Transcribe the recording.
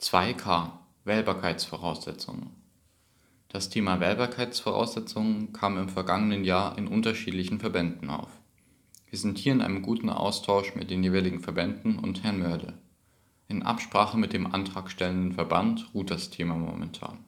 2K Wählbarkeitsvoraussetzungen Das Thema Wählbarkeitsvoraussetzungen kam im vergangenen Jahr in unterschiedlichen Verbänden auf. Wir sind hier in einem guten Austausch mit den jeweiligen Verbänden und Herrn Mörde. In Absprache mit dem antragstellenden Verband ruht das Thema momentan